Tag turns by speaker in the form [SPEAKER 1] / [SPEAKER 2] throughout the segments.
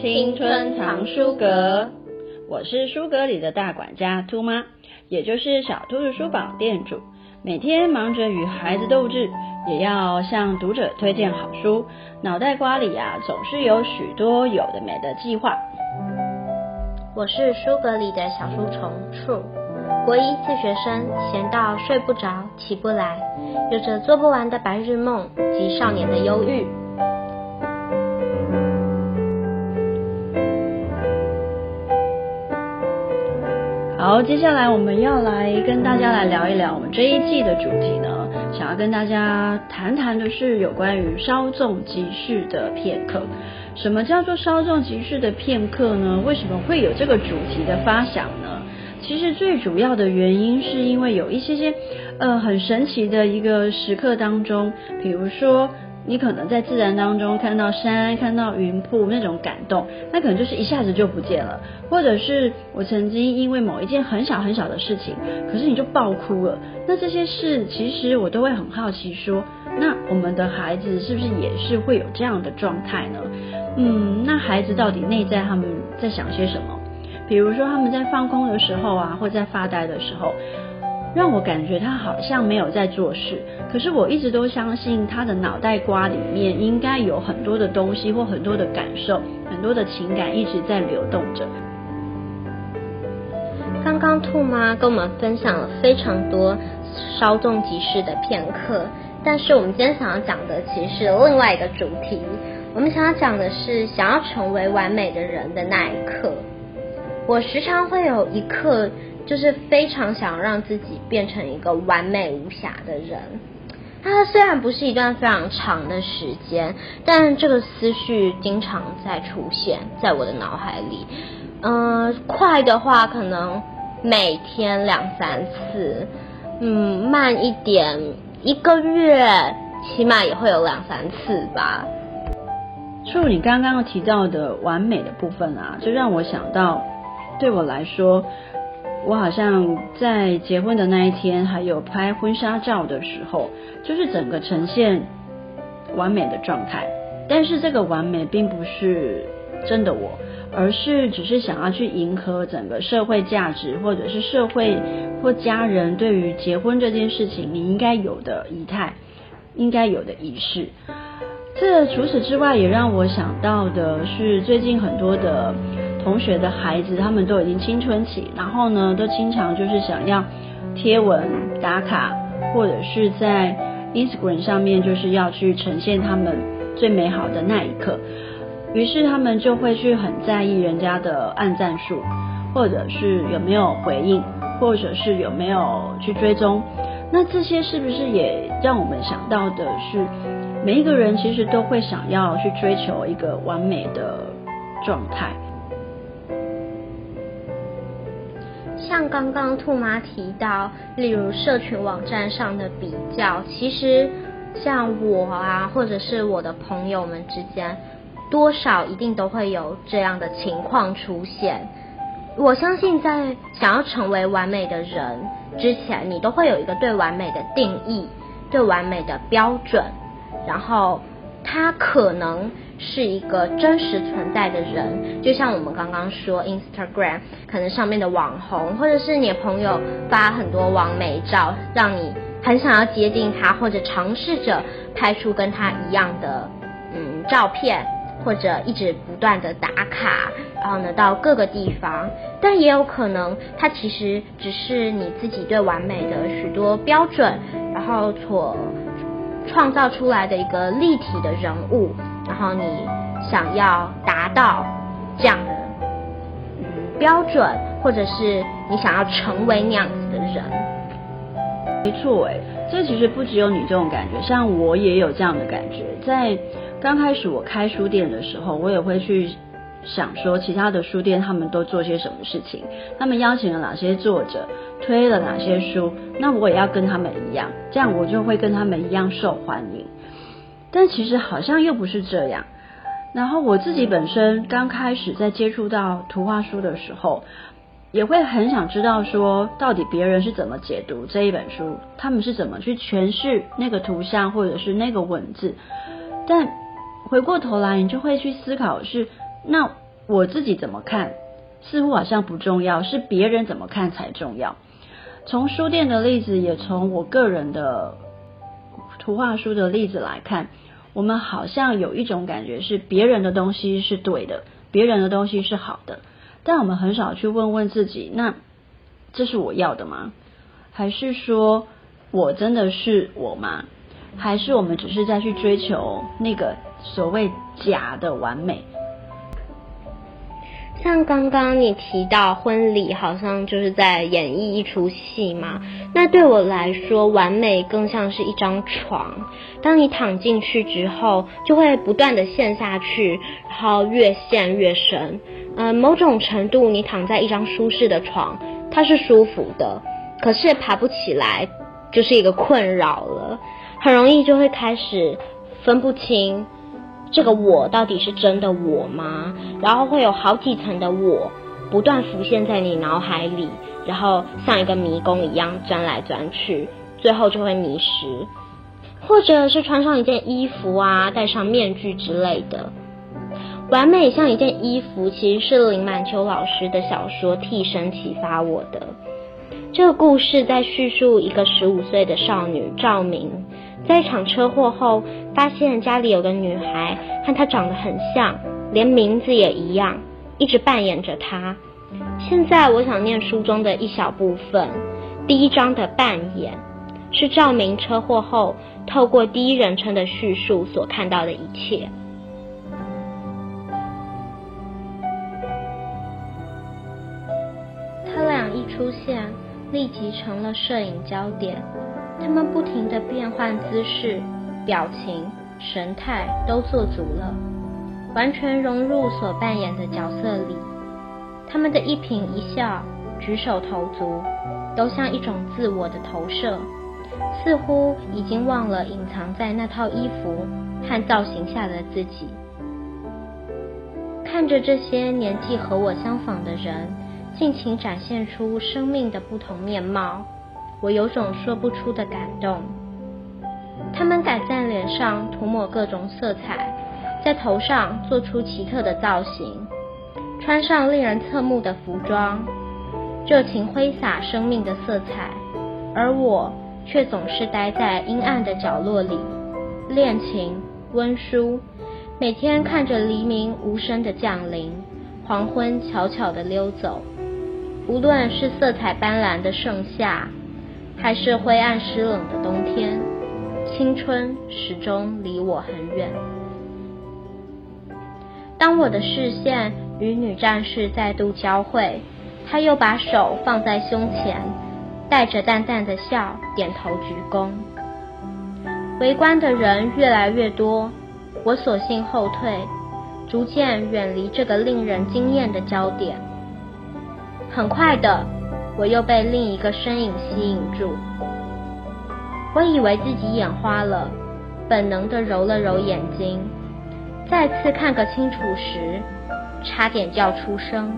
[SPEAKER 1] 青春藏书阁，我是书阁里的大管家兔妈，也就是小兔子书坊店主。每天忙着与孩子斗智，也要向读者推荐好书，脑袋瓜里啊总是有许多有的没的计划。
[SPEAKER 2] 我是书阁里的小书虫处，国一自学生，闲到睡不着、起不来，有着做不完的白日梦及少年的忧郁。
[SPEAKER 1] 好，接下来我们要来跟大家来聊一聊我们这一季的主题呢，想要跟大家谈谈的是有关于稍纵即逝的片刻。什么叫做稍纵即逝的片刻呢？为什么会有这个主题的发想呢？其实最主要的原因是因为有一些些呃很神奇的一个时刻当中，比如说。你可能在自然当中看到山，看到云瀑那种感动，那可能就是一下子就不见了。或者是我曾经因为某一件很小很小的事情，可是你就爆哭了。那这些事其实我都会很好奇说，那我们的孩子是不是也是会有这样的状态呢？嗯，那孩子到底内在他们在想些什么？比如说他们在放空的时候啊，或在发呆的时候。让我感觉他好像没有在做事，可是我一直都相信他的脑袋瓜里面应该有很多的东西或很多的感受，很多的情感一直在流动着。
[SPEAKER 2] 刚刚兔妈跟我们分享了非常多稍纵即逝的片刻，但是我们今天想要讲的其实是另外一个主题，我们想要讲的是想要成为完美的人的那一刻。我时常会有一刻。就是非常想让自己变成一个完美无瑕的人。它虽然不是一段非常长的时间，但这个思绪经常在出现在我的脑海里。嗯、快的话可能每天两三次，嗯，慢一点一个月起码也会有两三次吧。
[SPEAKER 1] 处你刚刚提到的完美的部分啊，就让我想到，对我来说。我好像在结婚的那一天，还有拍婚纱照的时候，就是整个呈现完美的状态。但是这个完美并不是真的我，而是只是想要去迎合整个社会价值，或者是社会或家人对于结婚这件事情你应该有的仪态，应该有的仪式。这除此之外，也让我想到的是最近很多的。同学的孩子，他们都已经青春期，然后呢，都经常就是想要贴文打卡，或者是在 Instagram 上面就是要去呈现他们最美好的那一刻。于是他们就会去很在意人家的按赞数，或者是有没有回应，或者是有没有去追踪。那这些是不是也让我们想到的是，每一个人其实都会想要去追求一个完美的状态？
[SPEAKER 2] 像刚刚兔妈提到，例如社群网站上的比较，其实像我啊，或者是我的朋友们之间，多少一定都会有这样的情况出现。我相信，在想要成为完美的人之前，你都会有一个对完美的定义，对完美的标准，然后它可能。是一个真实存在的人，就像我们刚刚说，Instagram 可能上面的网红，或者是你的朋友发很多网美照，让你很想要接近他，或者尝试着拍出跟他一样的嗯照片，或者一直不断的打卡，然后呢到各个地方，但也有可能他其实只是你自己对完美的许多标准，然后所创造出来的一个立体的人物。然后你想要达到这样的标准，或者是你想要成为那样子的人，
[SPEAKER 1] 没错诶，这其实不只有你这种感觉，像我也有这样的感觉。在刚开始我开书店的时候，我也会去想说，其他的书店他们都做些什么事情，他们邀请了哪些作者，推了哪些书，那我也要跟他们一样，这样我就会跟他们一样受欢迎。但其实好像又不是这样。然后我自己本身刚开始在接触到图画书的时候，也会很想知道说，到底别人是怎么解读这一本书，他们是怎么去诠释那个图像或者是那个文字。但回过头来，你就会去思考是，那我自己怎么看，似乎好像不重要，是别人怎么看才重要。从书店的例子，也从我个人的图画书的例子来看，我们好像有一种感觉是别人的东西是对的，别人的东西是好的，但我们很少去问问自己，那这是我要的吗？还是说我真的是我吗？还是我们只是在去追求那个所谓假的完美？
[SPEAKER 2] 像刚刚你提到婚礼，好像就是在演绎一出戏嘛。那对我来说，完美更像是一张床。当你躺进去之后，就会不断的陷下去，然后越陷越深。嗯、某种程度，你躺在一张舒适的床，它是舒服的，可是爬不起来，就是一个困扰了。很容易就会开始分不清这个我到底是真的我吗？然后会有好几层的我不断浮现在你脑海里，然后像一个迷宫一样钻来钻去，最后就会迷失。或者是穿上一件衣服啊，戴上面具之类的。完美像一件衣服，其实是林满秋老师的小说《替身》启发我的。这个故事在叙述一个十五岁的少女赵明。在一场车祸后，发现家里有个女孩和她长得很像，连名字也一样，一直扮演着她。现在我想念书中的一小部分，第一章的扮演，是赵明车祸后透过第一人称的叙述所看到的一切。他俩一出现，立即成了摄影焦点。他们不停地变换姿势、表情、神态，都做足了，完全融入所扮演的角色里。他们的一颦一笑、举手投足，都像一种自我的投射，似乎已经忘了隐藏在那套衣服和造型下的自己。看着这些年纪和我相仿的人，尽情展现出生命的不同面貌。我有种说不出的感动。他们敢在脸上涂抹各种色彩，在头上做出奇特的造型，穿上令人侧目的服装，热情挥洒生命的色彩，而我却总是待在阴暗的角落里，练琴、温书，每天看着黎明无声的降临，黄昏悄悄地溜走。无论是色彩斑斓的盛夏，还是灰暗湿冷的冬天，青春始终离我很远。当我的视线与女战士再度交汇，她又把手放在胸前，带着淡淡的笑，点头鞠躬。围观的人越来越多，我索性后退，逐渐远离这个令人惊艳的焦点。很快的。我又被另一个身影吸引住，我以为自己眼花了，本能的揉了揉眼睛，再次看个清楚时，差点叫出声。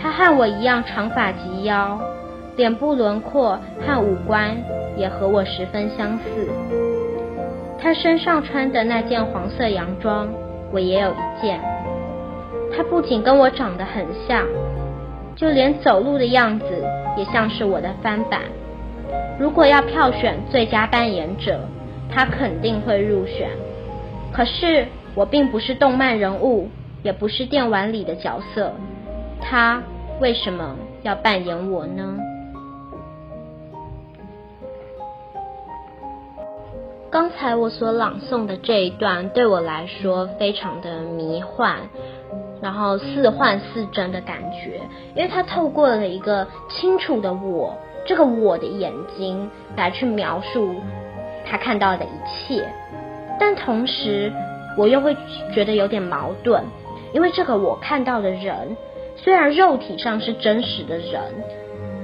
[SPEAKER 2] 他和我一样长发及腰，脸部轮廓和五官也和我十分相似。他身上穿的那件黄色洋装，我也有一件。他不仅跟我长得很像。就连走路的样子也像是我的翻版。如果要票选最佳扮演者，他肯定会入选。可是我并不是动漫人物，也不是电玩里的角色，他为什么要扮演我呢？刚才我所朗诵的这一段对我来说非常的迷幻。然后似幻似真的感觉，因为他透过了一个清楚的我，这个我的眼睛来去描述他看到的一切，但同时我又会觉得有点矛盾，因为这个我看到的人虽然肉体上是真实的人，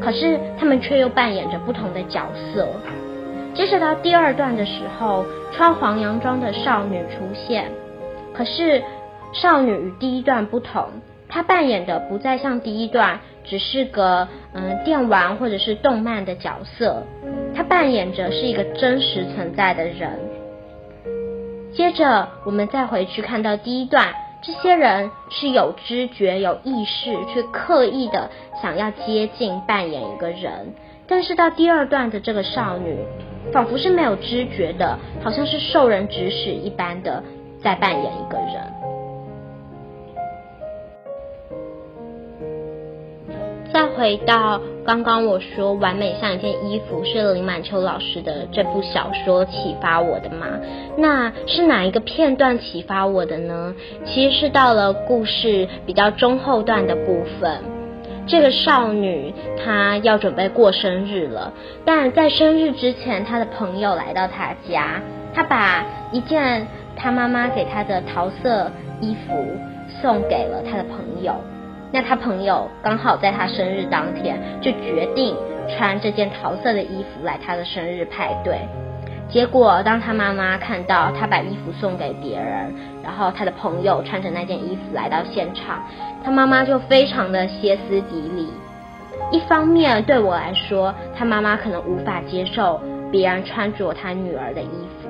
[SPEAKER 2] 可是他们却又扮演着不同的角色。接着到第二段的时候，穿黄洋装的少女出现，可是。少女与第一段不同，她扮演的不再像第一段，只是个嗯电玩或者是动漫的角色，她扮演着是一个真实存在的人。接着我们再回去看到第一段，这些人是有知觉、有意识，去刻意的想要接近扮演一个人。但是到第二段的这个少女，仿佛是没有知觉的，好像是受人指使一般的在扮演一个人。再回到刚刚我说完美像一件衣服是林满秋老师的这部小说启发我的吗？那是哪一个片段启发我的呢？其实是到了故事比较中后段的部分，这个少女她要准备过生日了，但在生日之前，她的朋友来到她家，她把一件她妈妈给她的桃色衣服送给了她的朋友。那他朋友刚好在他生日当天就决定穿这件桃色的衣服来他的生日派对。结果当他妈妈看到他把衣服送给别人，然后他的朋友穿着那件衣服来到现场，他妈妈就非常的歇斯底里。一方面对我来说，他妈妈可能无法接受别人穿着他女儿的衣服，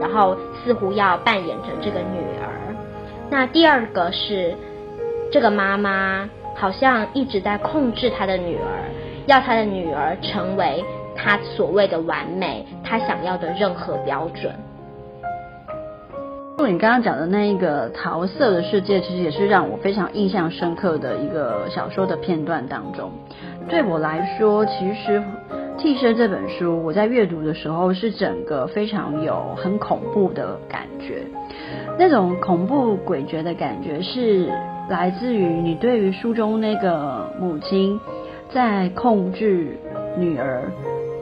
[SPEAKER 2] 然后似乎要扮演着这个女儿。那第二个是。这个妈妈好像一直在控制她的女儿，要她的女儿成为她所谓的完美，她想要的任何标准。
[SPEAKER 1] 你刚刚讲的那一个桃色的世界，其实也是让我非常印象深刻的一个小说的片段当中。对我来说，其实《替身》这本书，我在阅读的时候是整个非常有很恐怖的感觉，那种恐怖诡谲的感觉是。来自于你对于书中那个母亲在控制女儿，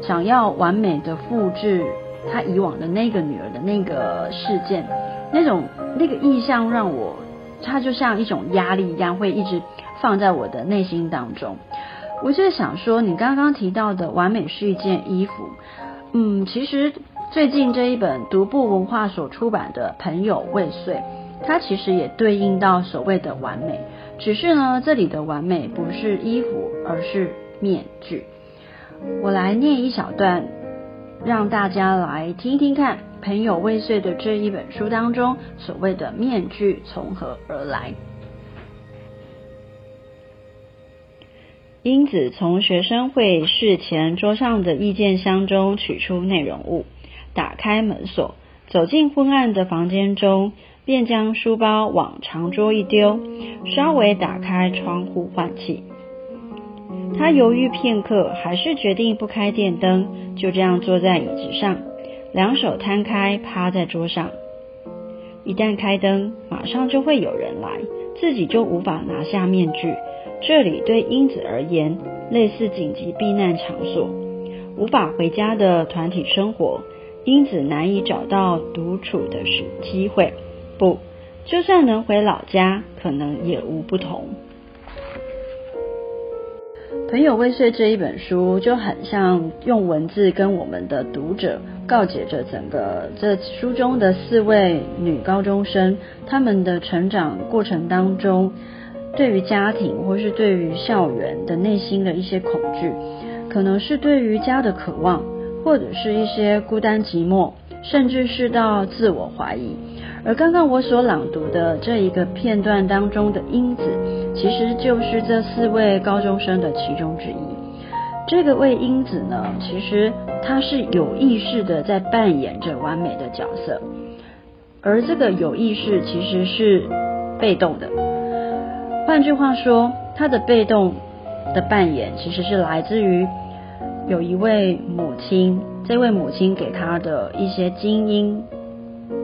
[SPEAKER 1] 想要完美的复制她以往的那个女儿的那个事件，那种那个意象让我，它就像一种压力一样，会一直放在我的内心当中。我就想说，你刚刚提到的完美是一件衣服，嗯，其实最近这一本独步文化所出版的《朋友未遂》。它其实也对应到所谓的完美，只是呢，这里的完美不是衣服，而是面具。我来念一小段，让大家来听听看，《朋友未遂》的这一本书当中，所谓的面具从何而来。英子从学生会事前桌上的意见箱中取出内容物，打开门锁，走进昏暗的房间中。便将书包往长桌一丢，稍微打开窗户换气。他犹豫片刻，还是决定不开电灯，就这样坐在椅子上，两手摊开趴在桌上。一旦开灯，马上就会有人来，自己就无法拿下面具。这里对英子而言，类似紧急避难场所，无法回家的团体生活，英子难以找到独处的时机会。不，就算能回老家，可能也无不同。朋友未遂这一本书就很像用文字跟我们的读者告解着整个这书中的四位女高中生，她们的成长过程当中，对于家庭或是对于校园的内心的一些恐惧，可能是对于家的渴望，或者是一些孤单寂寞，甚至是到自我怀疑。而刚刚我所朗读的这一个片段当中的英子，其实就是这四位高中生的其中之一。这个位英子呢，其实她是有意识的在扮演着完美的角色，而这个有意识其实是被动的。换句话说，她的被动的扮演其实是来自于有一位母亲，这位母亲给她的一些精英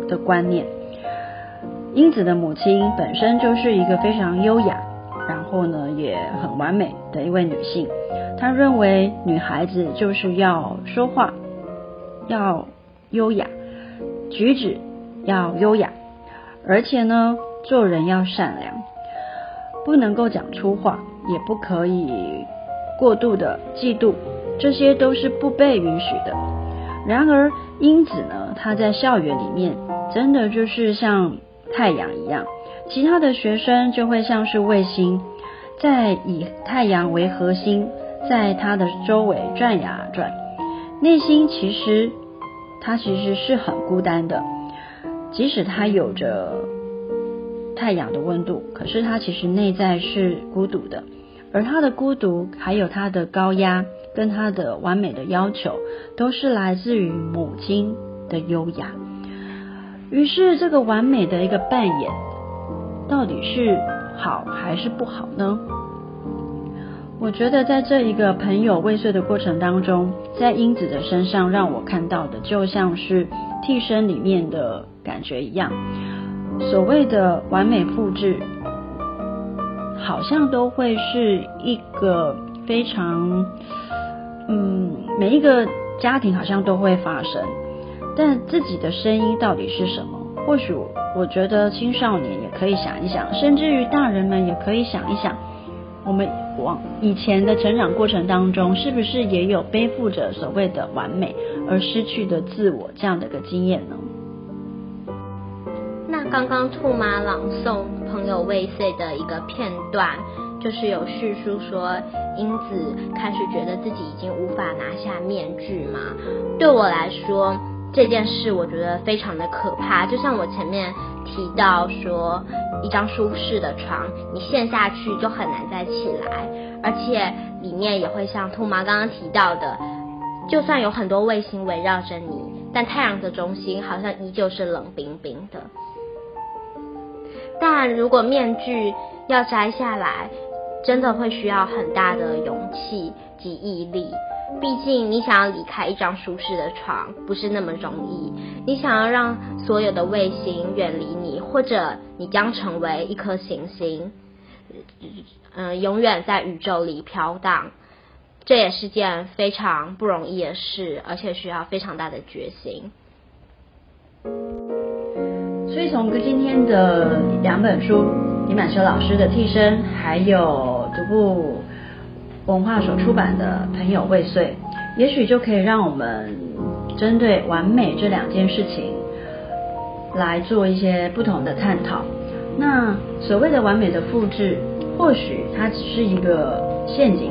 [SPEAKER 1] 的观念。英子的母亲本身就是一个非常优雅，然后呢也很完美的一位女性。她认为女孩子就是要说话要优雅，举止要优雅，而且呢做人要善良，不能够讲粗话，也不可以过度的嫉妒，这些都是不被允许的。然而英子呢，她在校园里面真的就是像。太阳一样，其他的学生就会像是卫星，在以太阳为核心，在它的周围转呀转。内心其实他其实是很孤单的，即使他有着太阳的温度，可是他其实内在是孤独的，而他的孤独，还有他的高压，跟他的完美的要求，都是来自于母亲的优雅。于是，这个完美的一个扮演，到底是好还是不好呢？我觉得在这一个朋友未遂的过程当中，在英子的身上让我看到的，就像是替身里面的感觉一样。所谓的完美复制，好像都会是一个非常，嗯，每一个家庭好像都会发生。但自己的声音到底是什么？或许我觉得青少年也可以想一想，甚至于大人们也可以想一想，我们往以前的成长过程当中，是不是也有背负着所谓的完美而失去的自我这样的一个经验呢？
[SPEAKER 2] 那刚刚兔妈朗诵朋友未遂的一个片段，就是有叙述说，英子开始觉得自己已经无法拿下面具嘛。对我来说，这件事我觉得非常的可怕，就像我前面提到说，一张舒适的床，你陷下去就很难再起来，而且里面也会像兔妈刚刚提到的，就算有很多卫星围绕着你，但太阳的中心好像依旧是冷冰冰的。但如果面具要摘下来，真的会需要很大的勇气及毅力。毕竟，你想要离开一张舒适的床，不是那么容易。你想要让所有的卫星远离你，或者你将成为一颗行星，嗯、永远在宇宙里飘荡，这也是件非常不容易的事，而且需要非常大的决心。
[SPEAKER 1] 所以，从今天的两本书，李满修老师的替身，还有独步。文化所出版的朋友未遂，也许就可以让我们针对完美这两件事情来做一些不同的探讨。那所谓的完美的复制，或许它只是一个陷阱，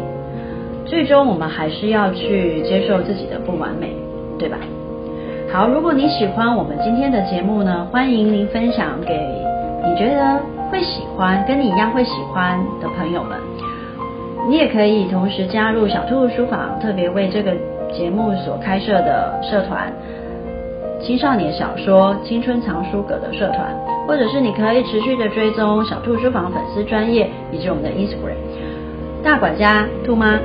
[SPEAKER 1] 最终我们还是要去接受自己的不完美，对吧？好，如果你喜欢我们今天的节目呢，欢迎您分享给你觉得会喜欢、跟你一样会喜欢的朋友们。你也可以同时加入小兔书房特别为这个节目所开设的社团——青少年小说青春藏书阁的社团，或者是你可以持续的追踪小兔书房粉丝专业以及我们的 Instagram 大管家兔妈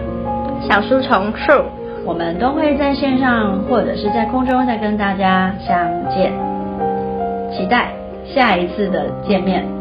[SPEAKER 2] 小书虫树，
[SPEAKER 1] 我们都会在线上或者是在空中再跟大家相见，期待下一次的见面。